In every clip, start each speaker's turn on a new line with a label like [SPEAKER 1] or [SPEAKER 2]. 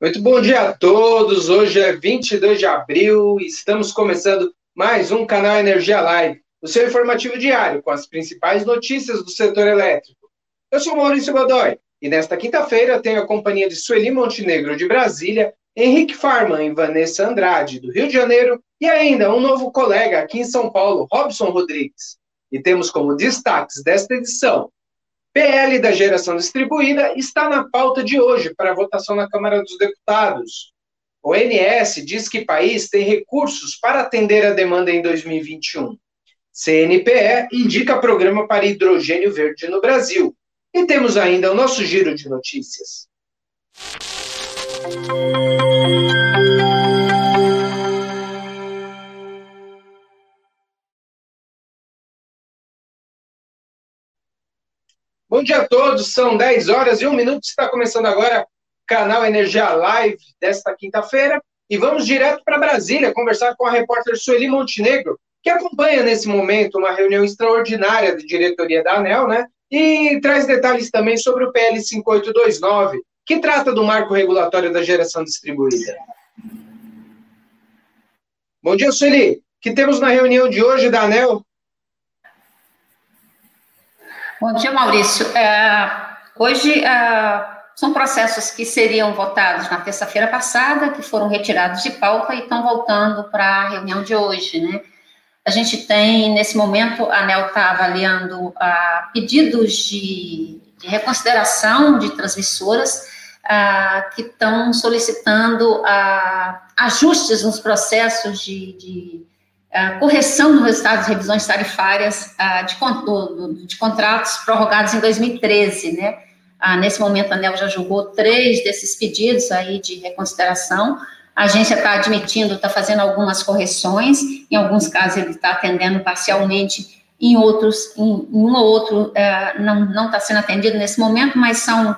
[SPEAKER 1] Muito bom dia a todos. Hoje é 22 de abril e estamos começando mais um canal Energia Live, o seu informativo diário com as principais notícias do setor elétrico. Eu sou Maurício Godoy e nesta quinta-feira tenho a companhia de Sueli Montenegro de Brasília, Henrique Farman e Vanessa Andrade do Rio de Janeiro e ainda um novo colega aqui em São Paulo, Robson Rodrigues. E temos como destaques desta edição PL da geração distribuída está na pauta de hoje para votação na Câmara dos Deputados. O ONS diz que país tem recursos para atender a demanda em 2021. CNPE indica programa para hidrogênio verde no Brasil. E temos ainda o nosso giro de notícias. Bom dia a todos, são 10 horas e 1 minuto, está começando agora o canal Energia Live desta quinta-feira e vamos direto para Brasília conversar com a repórter Sueli Montenegro, que acompanha nesse momento uma reunião extraordinária de diretoria da ANEL, né? E traz detalhes também sobre o PL 5829, que trata do marco regulatório da geração distribuída. Bom dia, Sueli. que temos na reunião de hoje da ANEL?
[SPEAKER 2] Bom dia, Maurício. É, hoje é, são processos que seriam votados na terça-feira passada, que foram retirados de pauta e estão voltando para a reunião de hoje, né? A gente tem, nesse momento, a ANEL está avaliando uh, pedidos de, de, reconsideração de transmissoras uh, que estão solicitando uh, ajustes nos processos de, de correção do resultado de revisões tarifárias uh, de, de, contratos prorrogados em 2013, né? Nesse momento, a ANEL já julgou três desses pedidos aí de reconsideração. A agência está admitindo, está fazendo algumas correções, em alguns casos ele está atendendo parcialmente, em outros, em, em um ou outro uh, não está sendo atendido nesse momento, mas são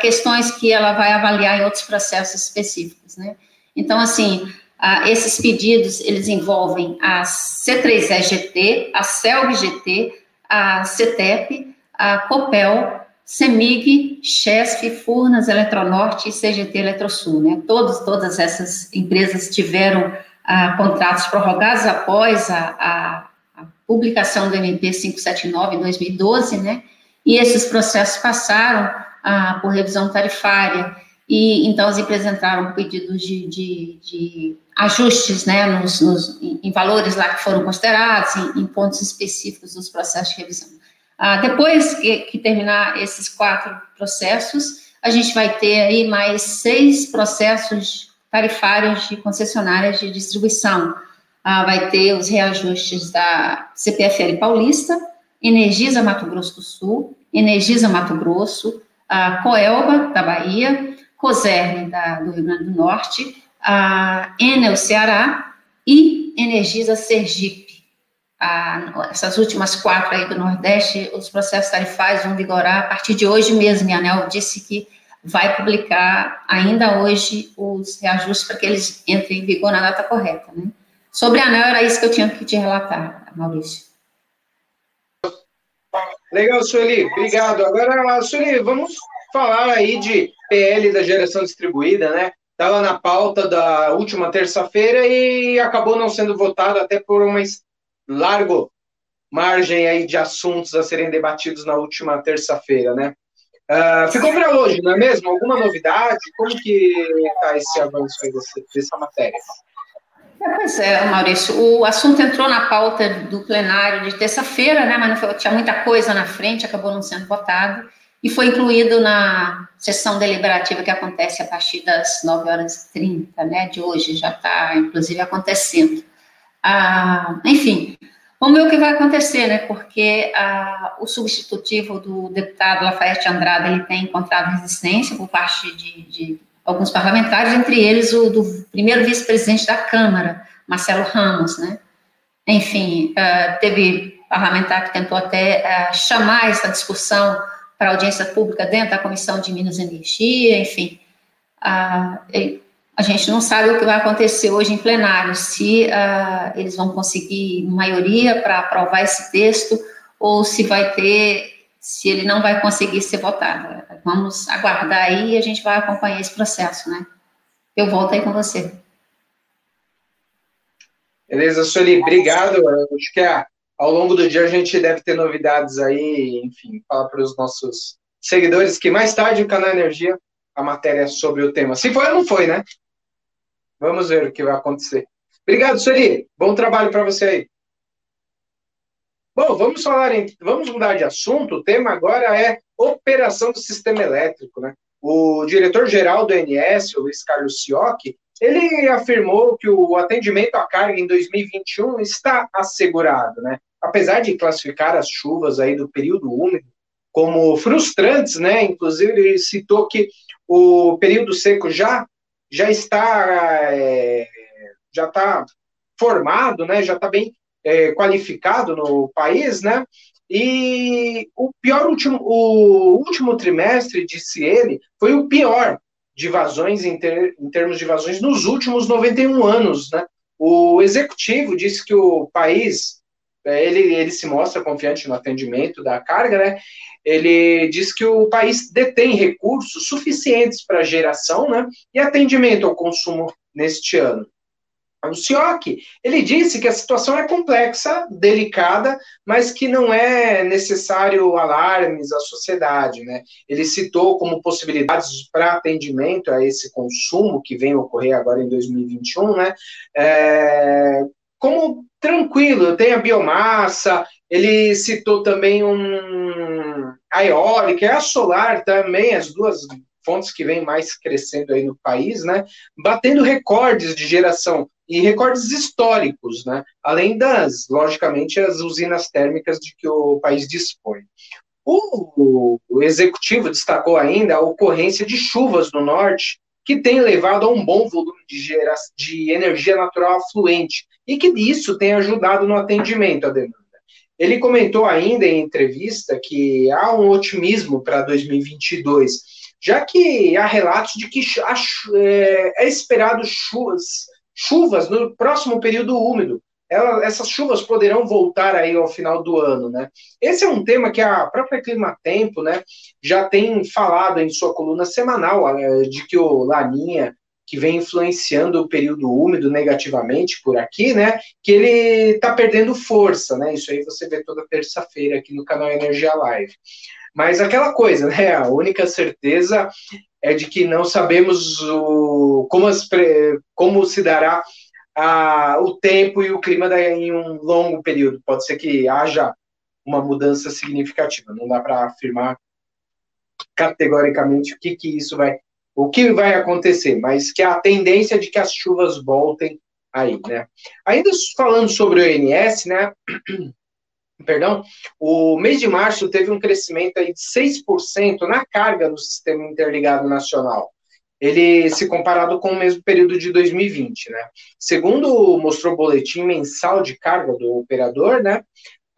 [SPEAKER 2] questões que ela vai avaliar em outros processos específicos, né? Então, assim, ah, esses pedidos, eles envolvem a C3EGT, a CELG-GT, a CETEP, a COPEL, CEMIG, CHESF, Furnas, Eletronorte e CGT Eletrosul. Né? Todos, todas essas empresas tiveram ah, contratos prorrogados após a, a, a, publicação do MP 579 em 2012, né? e esses processos passaram ah, por revisão tarifária e então as empresas entraram com pedidos de, de, de ajustes né, nos, nos, em valores lá que foram considerados, em, em pontos específicos dos processos de revisão. Ah, depois que, que, terminar esses quatro processos, a gente vai ter aí mais seis processos tarifários de concessionárias de distribuição. Ah, vai ter os reajustes da CPFL Paulista, Energisa Mato Grosso do Sul, Energisa Mato Grosso, a Coelba da Bahia, COSERN da, do Rio Grande do Norte, a Enel Ceará e Energisa Sergipe. A, essas últimas quatro aí do Nordeste, os processos tarifários vão vigorar a partir de hoje mesmo. E a ANEL disse que vai publicar ainda hoje os reajustes para que eles entrem em vigor na data correta. Né? Sobre a ANEL, era isso que eu tinha que te relatar, Maurício.
[SPEAKER 1] Legal, Sueli, obrigado. Agora, Sueli, vamos falar aí de PL da geração distribuída, né? Estava na pauta da última terça-feira e acabou não sendo votado até por uma larga margem aí de assuntos a serem debatidos na última terça-feira, né? Uh, ficou para hoje, não é mesmo? Alguma novidade? Como que está esse avanço aí dessa, dessa matéria?
[SPEAKER 2] É, pois é, Maurício, o assunto entrou na pauta do plenário de terça-feira, né, mas não foi, tinha muita coisa na frente, acabou não sendo votado e foi incluído na sessão deliberativa que acontece a partir das 9 horas e 30, né, de hoje, já está, inclusive, acontecendo. Ah, enfim, vamos ver o que vai acontecer, né, porque ah, o substitutivo do deputado Lafayette Andrade, ele tem encontrado resistência por parte de, de alguns parlamentares, entre eles o do primeiro vice-presidente da Câmara, Marcelo Ramos, né, enfim, ah, teve parlamentar que tentou até ah, chamar essa discussão para audiência pública dentro da Comissão de Minas e Energia, enfim. A, a gente não sabe o que vai acontecer hoje em plenário, se uh, eles vão conseguir maioria para aprovar esse texto, ou se vai ter, se ele não vai conseguir ser votado. Vamos aguardar aí e a gente vai acompanhar esse processo, né? eu volto aí com você.
[SPEAKER 1] Beleza, Sueli, obrigado. Acho que é, ao longo do dia a gente deve ter novidades aí, enfim, falar para os nossos seguidores que mais tarde o canal Energia, a matéria sobre o tema. Se foi ou não foi, né? Vamos ver o que vai acontecer. Obrigado, Sueli. Bom trabalho para você aí. Bom, vamos falar em, vamos mudar de assunto. O tema agora é operação do sistema elétrico, né? O diretor-geral do INS, o Luiz Carlos Siocchi, ele afirmou que o atendimento à carga em 2021 está assegurado, né? Apesar de classificar as chuvas aí do período úmido como frustrantes, né? Inclusive ele citou que o período seco já já está é, já está formado, né? Já está bem é, qualificado no país, né? E o pior último, o último trimestre, disse ele, foi o pior de vazões em, ter, em termos de vazões nos últimos 91 anos, né? O executivo disse que o país, é, ele, ele se mostra confiante no atendimento da carga, né? Ele diz que o país detém recursos suficientes para geração, né? E atendimento ao consumo neste ano. O Sioc, ele disse que a situação é complexa, delicada, mas que não é necessário alarmes à sociedade, né? Ele citou como possibilidades para atendimento a esse consumo que vem ocorrer agora em 2021, né? É, como tranquilo, tem a biomassa, ele citou também um a eólica, a solar também, as duas fontes que vêm mais crescendo aí no país, né? Batendo recordes de geração e recordes históricos, né? além das, logicamente, as usinas térmicas de que o país dispõe. O, executivo destacou ainda a ocorrência de chuvas no norte, que tem levado a um bom volume de, gera, de energia natural afluente, e que isso tem ajudado no atendimento à demanda. Ele comentou ainda em entrevista que há um otimismo para 2022, já que há relatos de que é, é esperado chuvas chuvas no próximo período úmido. Ela, essas chuvas poderão voltar aí ao final do ano, né? Esse é um tema que a própria Clima Tempo, né, já tem falado em sua coluna semanal de que o Laninha que vem influenciando o período úmido negativamente por aqui, né? Que ele está perdendo força, né? Isso aí você vê toda terça-feira aqui no canal Energia Live. Mas aquela coisa, né? A única certeza é de que não sabemos o, como, as, como se dará a, o tempo e o clima em um longo período. Pode ser que haja uma mudança significativa. Não dá para afirmar categoricamente o que, que isso vai, o que vai acontecer, mas que a tendência de que as chuvas voltem aí, né? Ainda falando sobre o INS, né? Perdão, o mês de março teve um crescimento aí de 6% na carga no sistema interligado nacional. Ele se comparado com o mesmo período de 2020, né? Segundo mostrou o boletim mensal de carga do operador, né?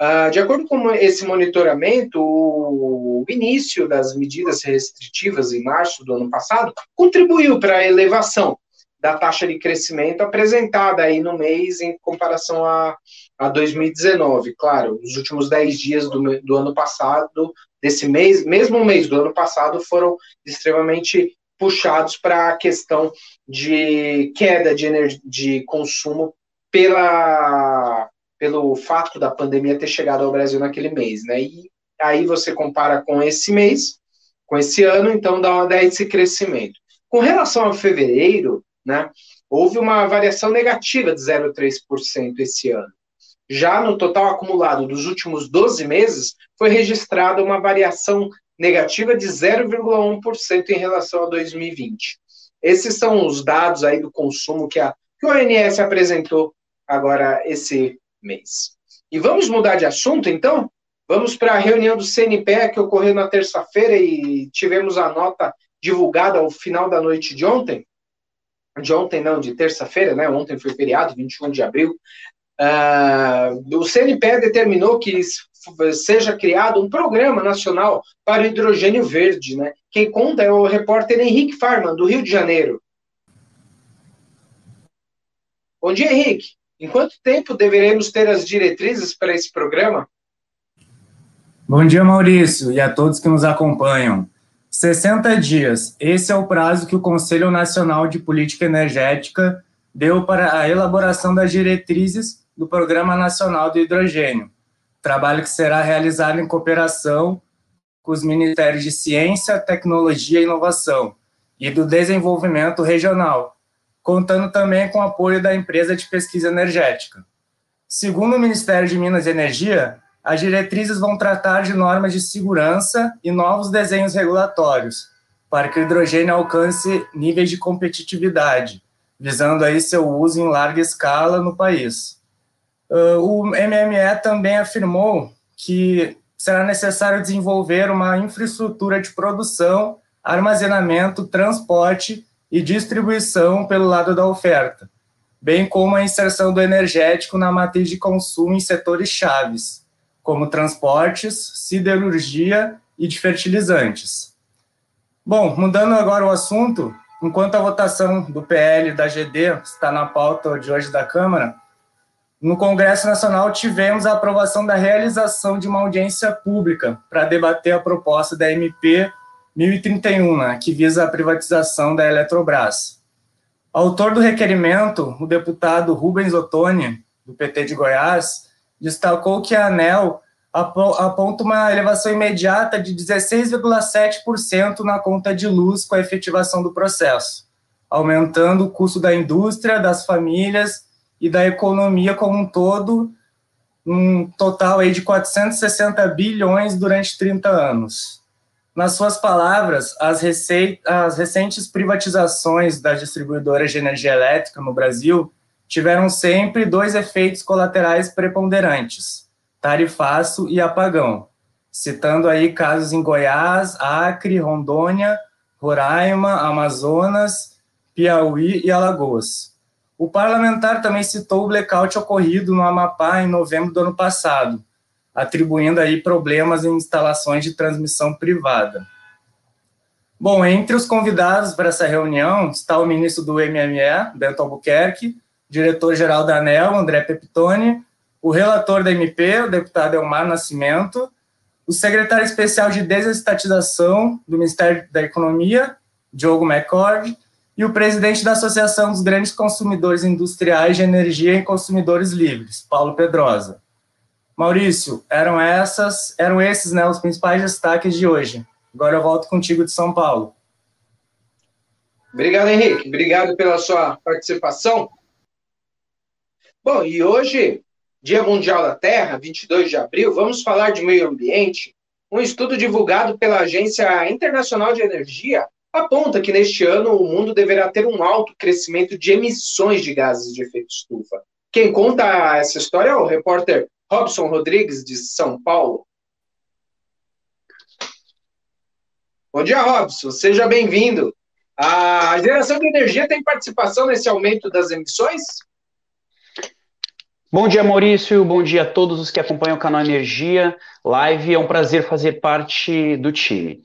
[SPEAKER 1] Uh, de acordo com esse monitoramento, o início das medidas restritivas em março do ano passado contribuiu para a elevação da taxa de crescimento apresentada aí no mês em comparação a, a 2019. Claro, os últimos 10 dias do, do ano passado, desse mês, mesmo mês do ano passado, foram extremamente puxados para a questão de queda de, energia, de consumo pela, pelo fato da pandemia ter chegado ao Brasil naquele mês, né? E aí você compara com esse mês, com esse ano, então dá, dá esse crescimento. Com relação a fevereiro, né? Houve uma variação negativa de 0,3% esse ano. Já no total acumulado dos últimos 12 meses, foi registrada uma variação negativa de 0,1% em relação a 2020. Esses são os dados aí do consumo que a, que o ONS apresentou agora esse mês. E vamos mudar de assunto, então? Vamos para a reunião do CNPE que ocorreu na terça-feira e tivemos a nota divulgada ao final da noite de ontem de ontem, não, de terça-feira, né? Ontem foi feriado, 21 de abril. Uh, o CNPE determinou que seja criado um programa nacional para o hidrogênio verde, né? Quem conta é o repórter Henrique Farman, do Rio de Janeiro. Bom dia, Henrique. Em quanto tempo deveremos ter as diretrizes para esse programa?
[SPEAKER 3] Bom dia, Maurício, e a todos que nos acompanham. 60 dias. Esse é o prazo que o Conselho Nacional de Política Energética deu para a elaboração das diretrizes do Programa Nacional do Hidrogênio, trabalho que será realizado em cooperação com os Ministérios de Ciência, Tecnologia e Inovação e do Desenvolvimento Regional, contando também com o apoio da empresa de pesquisa energética. Segundo o Ministério de Minas e Energia, as diretrizes vão tratar de normas de segurança e novos desenhos regulatórios para que o hidrogênio alcance níveis de competitividade, visando aí seu uso em larga escala no país. Uh, o MME também afirmou que será necessário desenvolver uma infraestrutura de produção, armazenamento, transporte e distribuição pelo lado da oferta, bem como a inserção do energético na matriz de consumo em setores chaves, como transportes, siderurgia e de fertilizantes. Bom, mudando agora o assunto, enquanto a votação do PL da GD está na pauta de hoje da Câmara, no Congresso Nacional tivemos a aprovação da realização de uma audiência pública para debater a proposta da MP 1031, né, que visa a privatização da Eletrobras. Autor do requerimento, o deputado Rubens Ottoni, do PT de Goiás, destacou que a ANEL aponta uma elevação imediata de 16,7% na conta de luz com a efetivação do processo, aumentando o custo da indústria, das famílias e da economia como um todo, um total aí de 460 bilhões durante 30 anos. Nas suas palavras, as, as recentes privatizações das distribuidoras de energia elétrica no Brasil tiveram sempre dois efeitos colaterais preponderantes: tarifaço e apagão, citando aí casos em Goiás, Acre, Rondônia, Roraima, Amazonas, Piauí e Alagoas. O parlamentar também citou o blackout ocorrido no Amapá em novembro do ano passado, atribuindo aí problemas em instalações de transmissão privada. Bom, entre os convidados para essa reunião está o ministro do MME, Bento Albuquerque, diretor-geral da ANEL, André Peptoni, o relator da MP, o deputado Elmar Nascimento, o secretário especial de desestatização do Ministério da Economia, Diogo McCord, e o presidente da Associação dos Grandes Consumidores Industriais de Energia e Consumidores Livres, Paulo Pedrosa. Maurício, eram essas, eram esses, né, os principais destaques de hoje. Agora eu volto contigo de São Paulo.
[SPEAKER 1] Obrigado, Henrique. Obrigado pela sua participação. Bom, e hoje, Dia Mundial da Terra, 22 de abril, vamos falar de meio ambiente. Um estudo divulgado pela Agência Internacional de Energia aponta que neste ano o mundo deverá ter um alto crescimento de emissões de gases de efeito estufa. Quem conta essa história é o repórter Robson Rodrigues, de São Paulo. Bom dia, Robson. Seja bem-vindo. A geração de energia tem participação nesse aumento das emissões?
[SPEAKER 4] Bom dia, Maurício. Bom dia a todos os que acompanham o canal Energia Live. É um prazer fazer parte do time.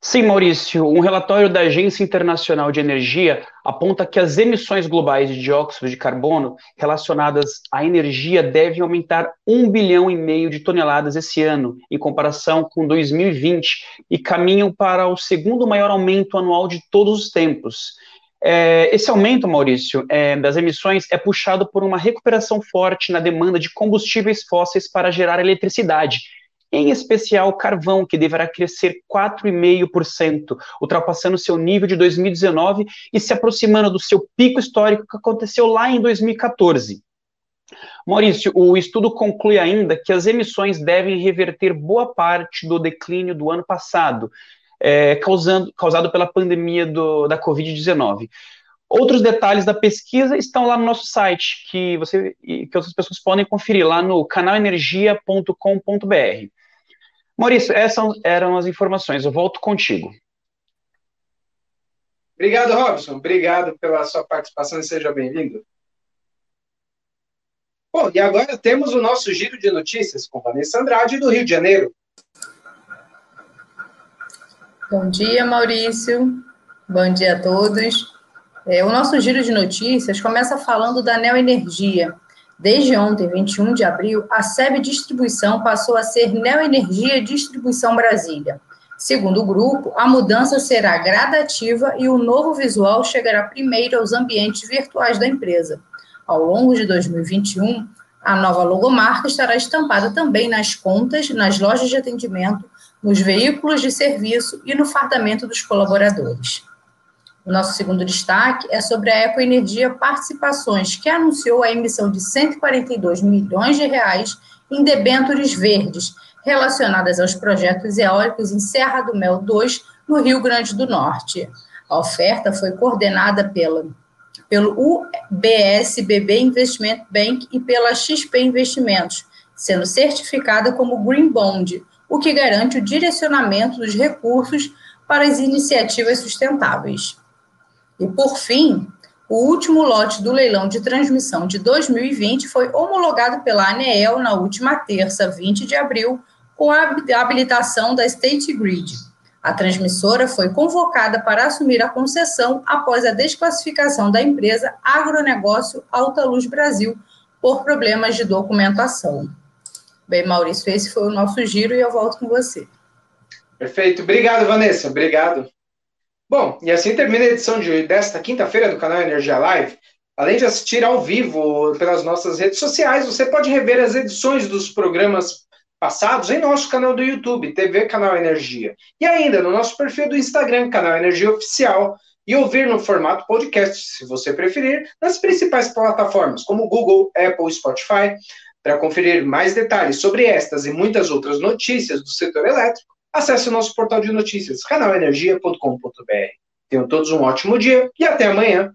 [SPEAKER 4] Sim, Maurício, um relatório da Agência Internacional de Energia aponta que as emissões globais de dióxido de carbono relacionadas à energia devem aumentar 1 bilhão e meio de toneladas esse ano, em comparação com 2020, e caminham para o segundo maior aumento anual de todos os tempos. É, esse aumento, Maurício, é, das emissões é puxado por uma recuperação forte na demanda de combustíveis fósseis para gerar eletricidade, em especial carvão, que deverá crescer 4,5%, ultrapassando seu nível de 2019 e se aproximando do seu pico histórico que aconteceu lá em 2014. Maurício, o estudo conclui ainda que as emissões devem reverter boa parte do declínio do ano passado, é, causando, causado pela pandemia do, da Covid-19. Outros detalhes da pesquisa estão lá no nosso site, que, você, que outras pessoas podem conferir lá no canalenergia.com.br. Maurício, essas eram as informações. Eu volto contigo.
[SPEAKER 1] Obrigado, Robson. Obrigado pela sua participação e seja bem-vindo. Bom, e agora temos o nosso giro de notícias com Vanessa Andrade, do Rio de Janeiro.
[SPEAKER 5] Bom dia, Maurício. Bom dia a todos. É, o nosso giro de notícias começa falando da Neoenergia. Desde ontem, 21 de abril, a SEB Distribuição passou a ser Neoenergia Distribuição Brasília. Segundo o grupo, a mudança será gradativa e o novo visual chegará primeiro aos ambientes virtuais da empresa. Ao longo de 2021, a nova logomarca estará estampada também nas contas, nas lojas de atendimento, nos veículos de serviço e no fardamento dos colaboradores. O nosso segundo destaque é sobre a Ecoenergia Participações, que anunciou a emissão de 142 milhões de reais em debêntures verdes relacionadas aos projetos eólicos em Serra do Mel 2, no Rio Grande do Norte. A oferta foi coordenada pela, pelo UBSBB Investment Bank e pela XP Investimentos, sendo certificada como Green Bond, o que garante o direcionamento dos recursos para as iniciativas sustentáveis. E, por fim, o último lote do leilão de transmissão de 2020 foi homologado pela ANEEL na última terça, 20 de abril, com a habilitação da State Grid. A transmissora foi convocada para assumir a concessão após a desclassificação da empresa Agronegócio Alta Luz Brasil por problemas de documentação. Bem, Maurício, esse foi o nosso giro e eu volto com você.
[SPEAKER 1] Perfeito. Obrigado, Vanessa. Obrigado. Bom, e assim termina a edição de, desta quinta-feira do canal Energia Live. Além de assistir ao vivo pelas nossas redes sociais, você pode rever as edições dos programas passados em nosso canal do YouTube, TV Canal Energia. E ainda no nosso perfil do Instagram, Canal Energia Oficial, e ouvir no formato podcast, se você preferir, nas principais plataformas, como Google, Apple, Spotify. Para conferir mais detalhes sobre estas e muitas outras notícias do setor elétrico, acesse o nosso portal de notícias, canalenergia.com.br. Tenham todos um ótimo dia e até amanhã.